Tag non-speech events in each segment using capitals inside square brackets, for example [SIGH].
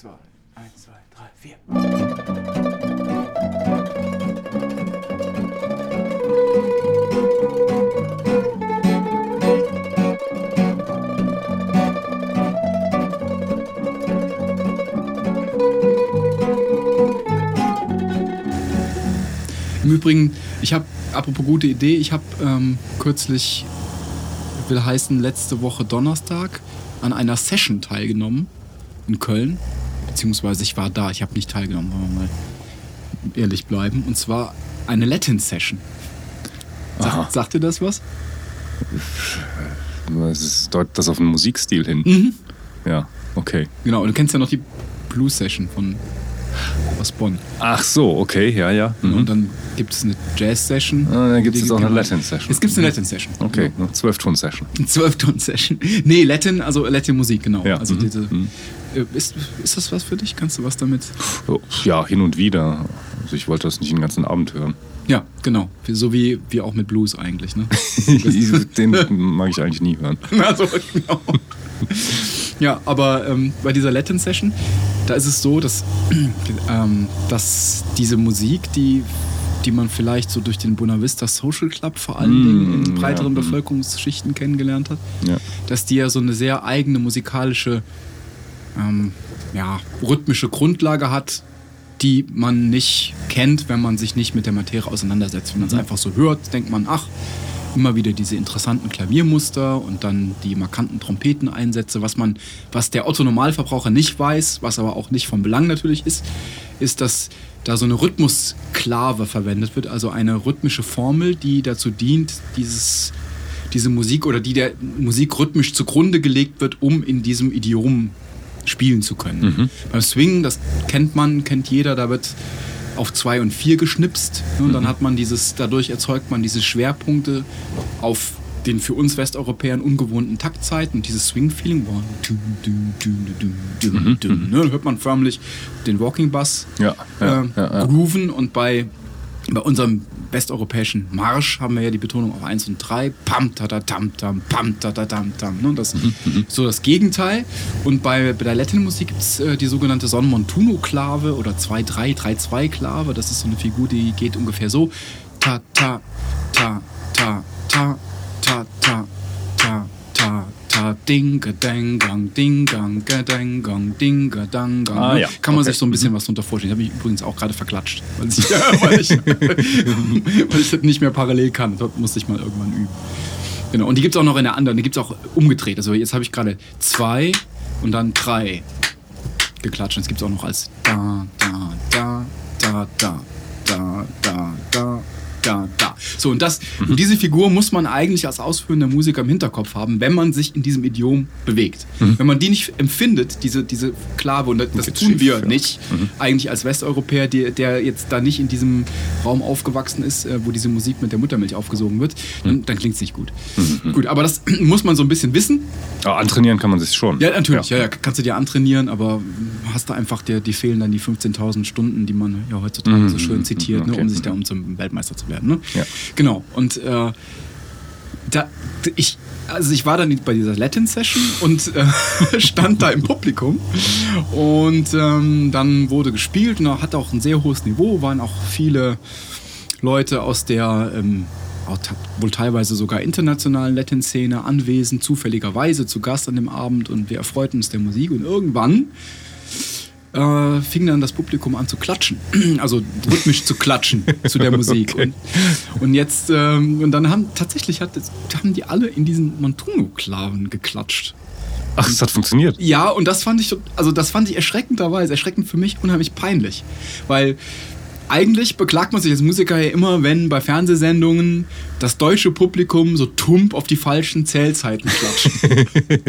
zwei, eins, zwei, drei, vier. Im Übrigen, ich habe, apropos gute Idee, ich habe ähm, kürzlich, will heißen, letzte Woche Donnerstag an einer Session teilgenommen in Köln. Beziehungsweise ich war da, ich habe nicht teilgenommen, wollen wir mal ehrlich bleiben. Und zwar eine Latin-Session. Aha. Sagt, dir das was? Es ist- deutet das auf einen Musikstil hin. Mhm. Ja, okay. Genau, und du kennst ja noch die Blues-Session von aus Bonn. Ach so, okay, ja, ja. Mhm. Und dann gibt es eine Jazz-Session. Ah, dann gibt es auch eine genau. Latin-Session. Es gibt eine Latin-Session. Okay, eine Zwölfton-Session. Eine 12-Ton-Session. [LAUGHS] Nee, Latin, also Latin-Musik, genau. Ja, Also mhm, diese. mhm. Äh, Ist, ist das was für dich? Kannst du was damit? Oh, Ja, hin und wieder. Also ich wollte das nicht den ganzen Abend hören. Ja, genau. So wie wir auch mit Blues eigentlich, ne? [LAUGHS] den mag ich eigentlich nie hören. [LAUGHS] also, genau. Ja, aber ähm, bei dieser Latin-Session, da ist es so, dass, [CLEARS THROAT] ähm, dass diese Musik, die, die man vielleicht so durch den Buena Vista Social Club vor allen Mm, Dingen in breiteren ja, mm. Bevölkerungsschichten kennengelernt hat, Ja. dass die ja so eine sehr eigene musikalische, ähm, ja, rhythmische Grundlage hat, die man nicht kennt, wenn man sich nicht mit der Materie auseinandersetzt. Wenn man es einfach so hört, denkt man, ach, immer wieder diese interessanten Klaviermuster und dann die markanten Trompeteneinsätze. Was man, was der Otto Normalverbraucher nicht weiß, was aber auch nicht von Belang natürlich ist, ist, dass da so eine Rhythmusklave verwendet wird, also eine rhythmische Formel, die dazu dient, dieses, diese Musik oder die der Musik rhythmisch zugrunde gelegt wird, um in diesem Idiom spielen zu können. Beim Swing, das kennt man, kennt jeder, da wird auf zwei und vier geschnipst und dann hat man dieses, dadurch erzeugt man diese Schwerpunkte auf den für uns Westeuropäern ungewohnten Taktzeiten und dieses Swing-Feeling. Do, ne, Dann hört man förmlich den Walking Bass Ja, ja, äh, ja. grooven und bei, bei unserem westeuropäischen Marsch haben wir ja die Betonung auf 1 und 3. Pam, tata, tam, tam, pam, tata, tam, tam. Ne? Das Mhm, so das Gegenteil. Und bei, bei der Latin-Musik gibt es äh, die sogenannte Son Montuno-Klave oder 2-3-3-2-Klave. Das ist so eine Figur, die geht ungefähr so. Ta, ta, ta, ta, ta, ta, ta, ta, Dinga, Dinga, Dangang, Dingang, Dangang, Dinga, Dangang. Ah, ne? ja. Kann man okay. sich so ein bisschen was drunter vorstellen. Das Habe ich übrigens auch gerade verklatscht, weil ich, [LAUGHS] [LAUGHS] weil, ich, weil ich das nicht mehr parallel kann. Das musste ich mal irgendwann üben. Genau. Und die gibt es auch noch in der anderen. Die gibt es auch umgedreht. Also jetzt habe ich gerade zwei und dann drei geklatscht. Und es gibt es auch noch als da, da, da, da, da. So, und, das, und diese Figur muss man eigentlich als ausführender Musiker im Hinterkopf haben, wenn man sich in diesem Idiom bewegt. Wenn man die nicht empfindet, diese, diese Klave, und das, das tun schief, wir ja. nicht, eigentlich als Westeuropäer, der, der jetzt da nicht in diesem Raum aufgewachsen ist, äh, wo diese Musik mit der Muttermilch aufgesogen wird, dann, dann klingt es nicht gut. Gut, aber das [CLEARS THROAT] muss man so ein bisschen wissen. Aber antrainieren kann man sich schon. Ja, natürlich, ja. Ja, kannst du dir antrainieren, aber hast du einfach, dir, die fehlen dann die 15.000 Stunden, die man ja heutzutage so schön zitiert, ne, okay. um sich da um zum Weltmeister zu werden. Ne? Ja. Genau, und äh, da, ich, also ich war dann bei dieser Latin-Session und äh, [LAUGHS] stand da im Publikum und ähm, dann wurde gespielt und hat auch ein sehr hohes Niveau, waren auch viele Leute aus der ähm, wohl teilweise sogar internationalen Latin-Szene anwesend, zufälligerweise zu Gast an dem Abend und wir erfreuten uns der Musik und irgendwann äh, fing dann das Publikum an zu klatschen, [CLEARS THROAT] also rhythmisch zu klatschen zu der [LAUGHS] Musik. Und, und jetzt, ähm, und dann haben tatsächlich hat, haben die alle in diesen Montuno-Klaven geklatscht. Ach, es hat funktioniert. Ja, und das fand ich, so- also das fand ich erschreckenderweise, erschreckend für mich, unheimlich peinlich. Weil eigentlich beklagt man sich als Musiker ja immer, wenn bei Fernsehsendungen das deutsche Publikum so tump auf die falschen Zählzeiten klatscht.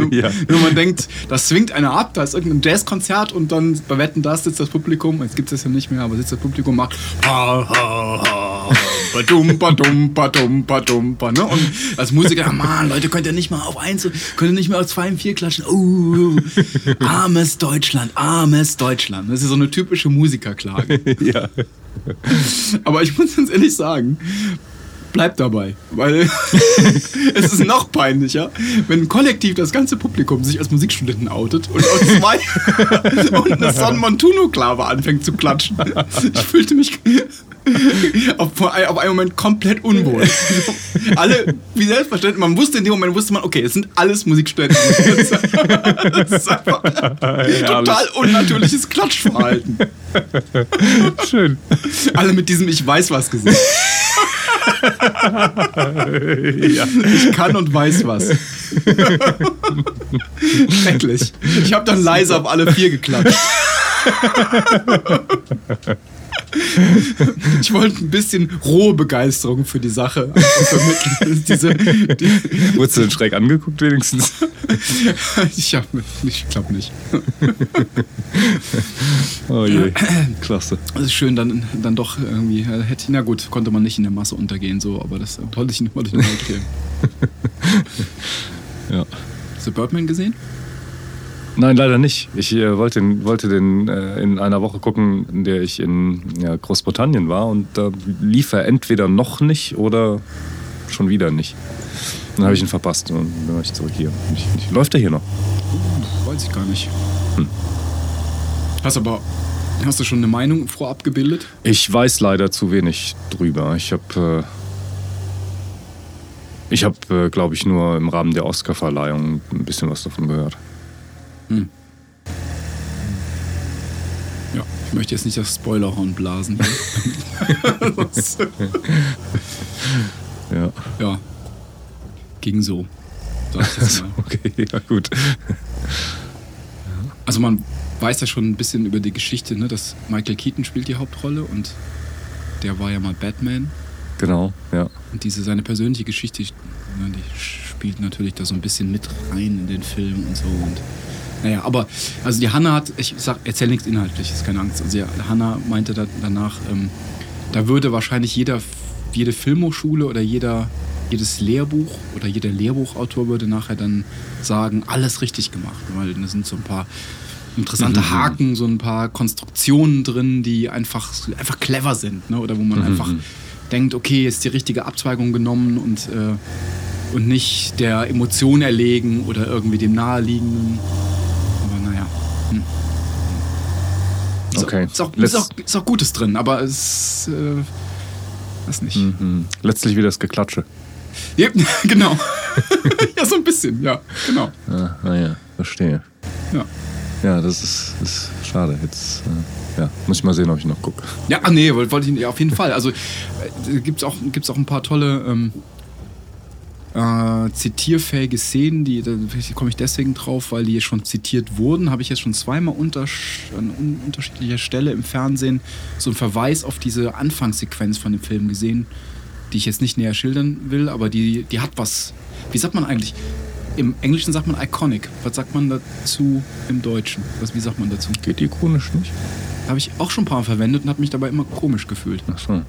[LAUGHS] Ja. Wenn man denkt, das zwingt einer ab, da ist irgendein Jazzkonzert und dann bei Wetten, das sitzt das Publikum, jetzt gibt es das ja nicht mehr, aber sitzt das Publikum macht ha, ha, ha, badum, badum, badum, badum, ba, ne? Und als Musiker, ah, Mann, Leute, könnt ihr nicht mal auf eins, könnt ihr nicht mal auf zwei und vier klatschen? Uh, armes Deutschland, armes Deutschland. Das ist so eine typische Musikerklage. ja. Aber ich muss ganz ehrlich sagen, bleib dabei, weil es ist noch peinlicher, wenn kollektiv das ganze Publikum sich als Musikstudenten outet und aus zwei und eine San Montuno-Klave anfängt zu klatschen. Ich fühlte mich [LAUGHS] auf, auf einen Moment komplett unwohl. [LAUGHS] Alle, wie selbstverständlich, man wusste in dem Moment, wusste man, okay, es sind alles Musikstudenten. [LAUGHS] Das ist einfach total unnatürliches Klatschverhalten. Schön. Alle mit diesem Ich weiß was Gesicht. ja. Ich kann und weiß was. Schrecklich. Ich habe dann leise auf alle vier geklatscht. [LAUGHS] Ich wollte ein bisschen rohe Begeisterung für die Sache vermitteln. [LAUGHS] Diese, die, Wurdest du denn schräg angeguckt wenigstens? [LAUGHS] ich hab, ich glaube nicht. Oh je, [CLEARS THROAT] klasse. Das ist schön, dann, dann doch irgendwie. äh, Hätte, na gut, konnte man nicht in der Masse untergehen, so, aber das wollte ich, wollte ich mal erklären. Ja. Hast du Birdman gesehen? Nein, leider nicht. Ich äh, wollte, den- wollte den äh, in einer Woche gucken, in der ich in ja, Großbritannien war und da lief er entweder noch nicht oder schon wieder nicht. Dann habe ich ihn verpasst und dann war ich zurück hier. Ich, ich, läuft er hier noch? Weiß ich gar nicht. Hast aber. Hast du schon eine Meinung vorab gebildet? Ich weiß leider zu wenig drüber. Ich habe, äh, ich habe, äh, glaube ich, nur im Rahmen der Oscarverleihung ein bisschen was davon gehört. Ja, ich möchte jetzt nicht das Spoilerhorn blasen. [LAUGHS] Ja, ja, ging so. [LAUGHS] Okay, ja gut. Also man weiß ja schon ein bisschen über die Geschichte, ne, dass Michael Keaton spielt die Hauptrolle und der war ja mal Batman. Genau, ja. Und diese seine persönliche Geschichte, ne, die spielt natürlich da so ein bisschen mit rein in den Film und so. Und naja, aber also die Hanna hat, ich sag, erzähl nichts Inhaltliches, keine Angst. Also die Hanna meinte da, danach, ähm, da würde wahrscheinlich jeder, jede Filmhochschule oder jeder, jedes Lehrbuch oder jeder Lehrbuchautor würde nachher dann sagen, alles richtig gemacht, weil da sind so ein paar interessante Haken, so ein paar Konstruktionen drin, die einfach, einfach clever sind, ne? oder wo man einfach denkt, okay, ist die richtige Abzweigung genommen und, äh, und nicht der Emotion erlegen oder irgendwie dem naheliegenden. Aber naja. Hm. Ist Okay. Ist, auch, ist, auch, ist auch Gutes drin, aber es äh, weiß nicht. Mhm. Letztlich wieder das Geklatsche. Ja, [LAUGHS] genau. [LAUGHS] ja, so ein bisschen, ja, genau. Ah, ah ja, verstehe. Ja. Ja, das ist, ist schade. Jetzt äh, ja, muss ich mal sehen, ob ich noch gucke. Ja, ah, nee, wollte wollte ich ja, auf jeden Fall. Also äh, gibt es auch, gibt's auch ein paar tolle ähm, äh, zitierfähige Szenen, die da komme ich deswegen drauf, weil die schon zitiert wurden. Habe ich jetzt schon zweimal unter, an un unterschiedlicher Stelle im Fernsehen so einen Verweis auf diese Anfangssequenz von dem Film gesehen, die ich jetzt nicht näher schildern will, aber die, die hat was. Wie sagt man eigentlich? Im Englischen sagt man iconic. Was sagt man dazu im Deutschen? Was, wie sagt man dazu? Geht ikonisch nicht? Habe ich auch schon ein paar Mal verwendet und habe mich dabei immer komisch gefühlt. Ach so.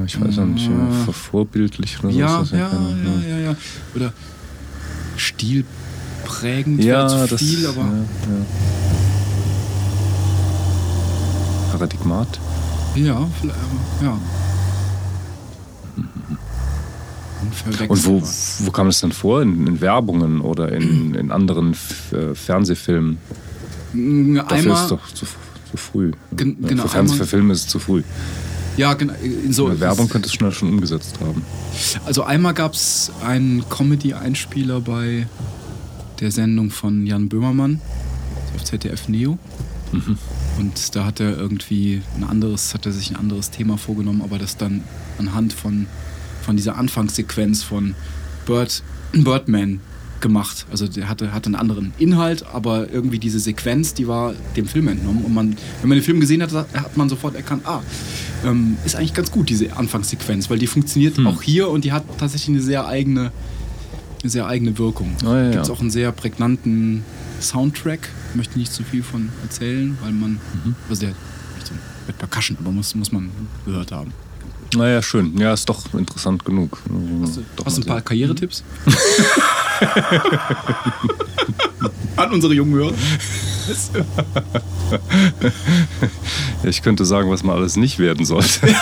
Ja, ich weiß auch nicht, ja, Ah. vor- vorbildlich oder so. Ja, das ja, keine- ja, ja, ja. Oder stilprägend Ja, zu das viel, aber ja, ja. Paradigmat? ja, vielleicht, aber, ja. Und wo, wo kam das denn vor? In, in Werbungen oder in, in anderen F äh, Fernsehfilmen? Mm, Dafür Einmal, ist doch zu, zu früh. Gen- Ja, genau, für, Fernseh, einmal- für Filme ist es zu früh. Ja, genau, so, In der Werbung könnte es schnell schon umgesetzt haben. Also einmal gab es einen Comedy-Einspieler bei der Sendung von Jan Böhmermann auf ZDF Neo. Und da hat er irgendwie ein anderes, hat er sich ein anderes Thema vorgenommen, aber das dann anhand von, von dieser Anfangssequenz von Bird, Birdman gemacht. Also der hatte, hatte einen anderen Inhalt, aber irgendwie diese Sequenz, die war dem Film entnommen. Und man, wenn man den Film gesehen hat, hat man sofort erkannt, ah, ähm, ist eigentlich ganz gut, diese Anfangssequenz, weil die funktioniert auch hier und die hat tatsächlich eine sehr eigene, eine sehr eigene Wirkung. Ah, ja, Gibt es ja. auch einen sehr prägnanten Soundtrack, möchte nicht zu viel von erzählen, weil man, Mhm. also der nicht so mit Percussion, aber muss, muss man gehört haben. Naja, schön. Ja, ist doch interessant genug. Hast du, hast ein paar Karrieretipps? [LAUGHS] [LAUGHS] An unsere jungen Hörer. Ich könnte sagen, was man alles nicht werden sollte. [LAUGHS]